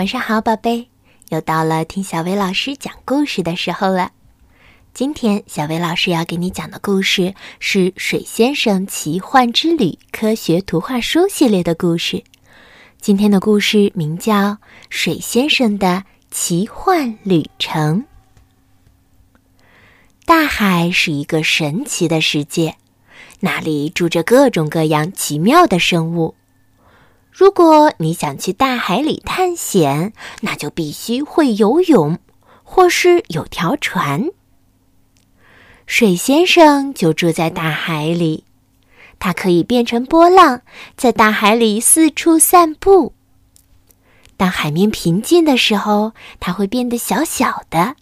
晚上好，宝贝，又到了听小薇老师讲故事的时候了。今天小薇老师要给你讲的故事是《水先生奇幻之旅》科学图画书系列的故事。今天的故事名叫《水先生的奇幻旅程》。大海是一个神奇的世界，那里住着各种各样奇妙的生物。如果你想去大海里探险，那就必须会游泳，或是有条船。水先生就住在大海里，它可以变成波浪，在大海里四处散步。当海面平静的时候，它会变得小小的；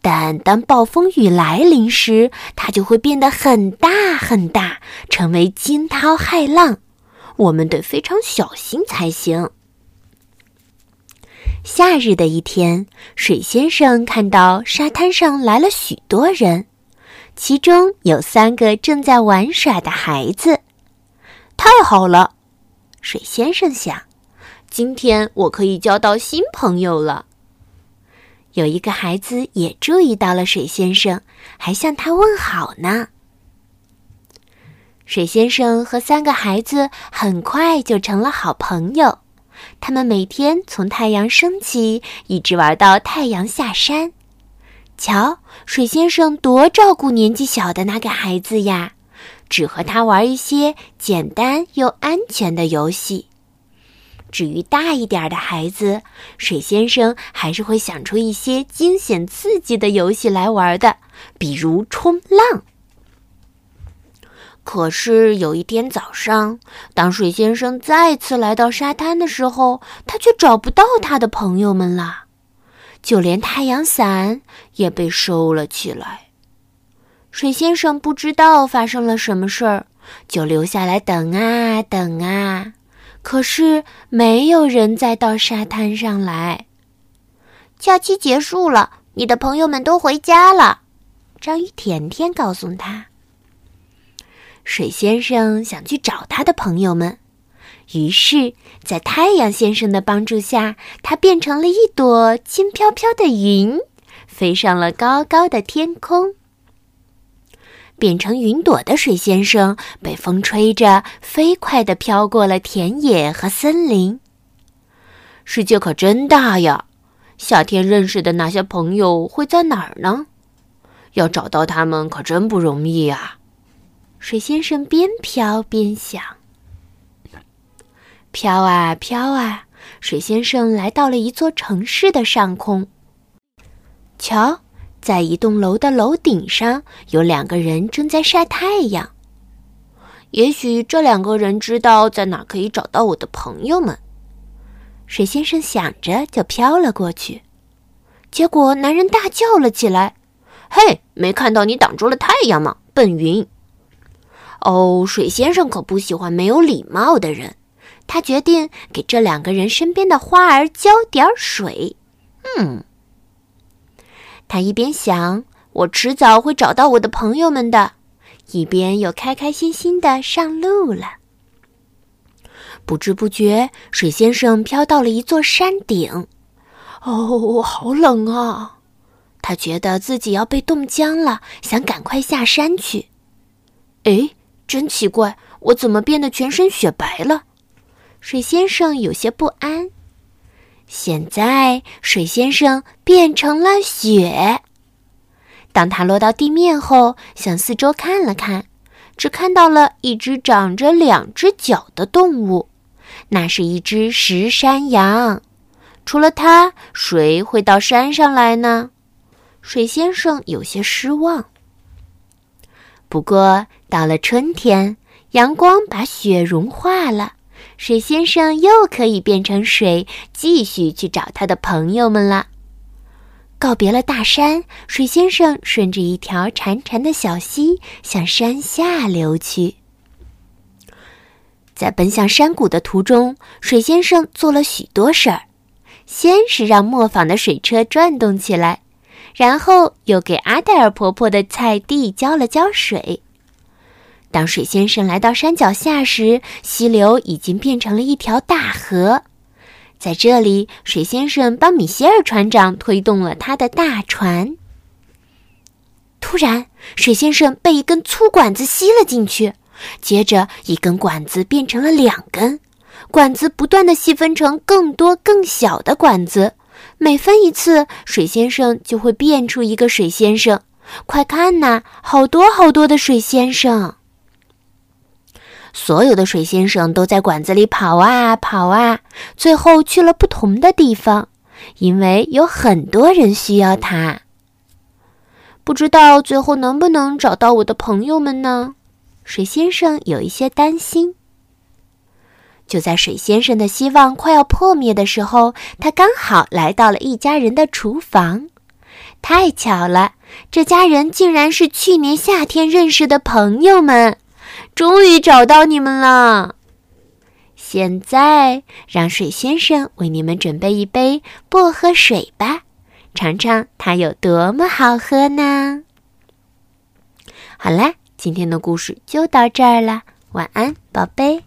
但当暴风雨来临时，它就会变得很大很大，成为惊涛骇浪。我们得非常小心才行。夏日的一天，水先生看到沙滩上来了许多人，其中有三个正在玩耍的孩子。太好了，水先生想，今天我可以交到新朋友了。有一个孩子也注意到了水先生，还向他问好呢。水先生和三个孩子很快就成了好朋友，他们每天从太阳升起一直玩到太阳下山。瞧，水先生多照顾年纪小的那个孩子呀，只和他玩一些简单又安全的游戏。至于大一点的孩子，水先生还是会想出一些惊险刺激的游戏来玩的，比如冲浪。可是有一天早上，当水先生再次来到沙滩的时候，他却找不到他的朋友们了，就连太阳伞也被收了起来。水先生不知道发生了什么事儿，就留下来等啊等啊，可是没有人再到沙滩上来。假期结束了，你的朋友们都回家了。章鱼甜甜告诉他。水先生想去找他的朋友们，于是，在太阳先生的帮助下，他变成了一朵轻飘飘的云，飞上了高高的天空。变成云朵的水先生被风吹着，飞快地飘过了田野和森林。世界可真大呀！夏天认识的那些朋友会在哪儿呢？要找到他们可真不容易呀！水先生边飘边想，飘啊飘啊，水先生来到了一座城市的上空。瞧，在一栋楼的楼顶上，有两个人正在晒太阳。也许这两个人知道在哪可以找到我的朋友们。水先生想着，就飘了过去。结果，男人大叫了起来：“嘿，没看到你挡住了太阳吗，笨云！”哦，水先生可不喜欢没有礼貌的人。他决定给这两个人身边的花儿浇点水。嗯，他一边想“我迟早会找到我的朋友们的”，一边又开开心心的上路了。不知不觉，水先生飘到了一座山顶。哦，好冷啊！他觉得自己要被冻僵了，想赶快下山去。哎。真奇怪，我怎么变得全身雪白了？水先生有些不安。现在，水先生变成了雪。当他落到地面后，向四周看了看，只看到了一只长着两只脚的动物，那是一只石山羊。除了它，谁会到山上来呢？水先生有些失望。不过，到了春天，阳光把雪融化了，水先生又可以变成水，继续去找他的朋友们了。告别了大山，水先生顺着一条潺潺的小溪向山下流去。在奔向山谷的途中，水先生做了许多事儿，先是让磨坊的水车转动起来。然后又给阿黛尔婆婆的菜地浇了浇水。当水先生来到山脚下时，溪流已经变成了一条大河。在这里，水先生帮米歇尔船长推动了他的大船。突然，水先生被一根粗管子吸了进去，接着一根管子变成了两根，管子不断的细分成更多更小的管子，每分一次，水先生就会变出一个水先生。快看呐，好多好多的水先生！所有的水先生都在管子里跑啊跑啊，最后去了不同的地方，因为有很多人需要它。不知道最后能不能找到我的朋友们呢？水先生有一些担心。就在水先生的希望快要破灭的时候，他刚好来到了一家人的厨房。太巧了，这家人竟然是去年夏天认识的朋友们。终于找到你们了！现在让水先生为你们准备一杯薄荷水吧，尝尝它有多么好喝呢！好啦，今天的故事就到这儿了，晚安，宝贝。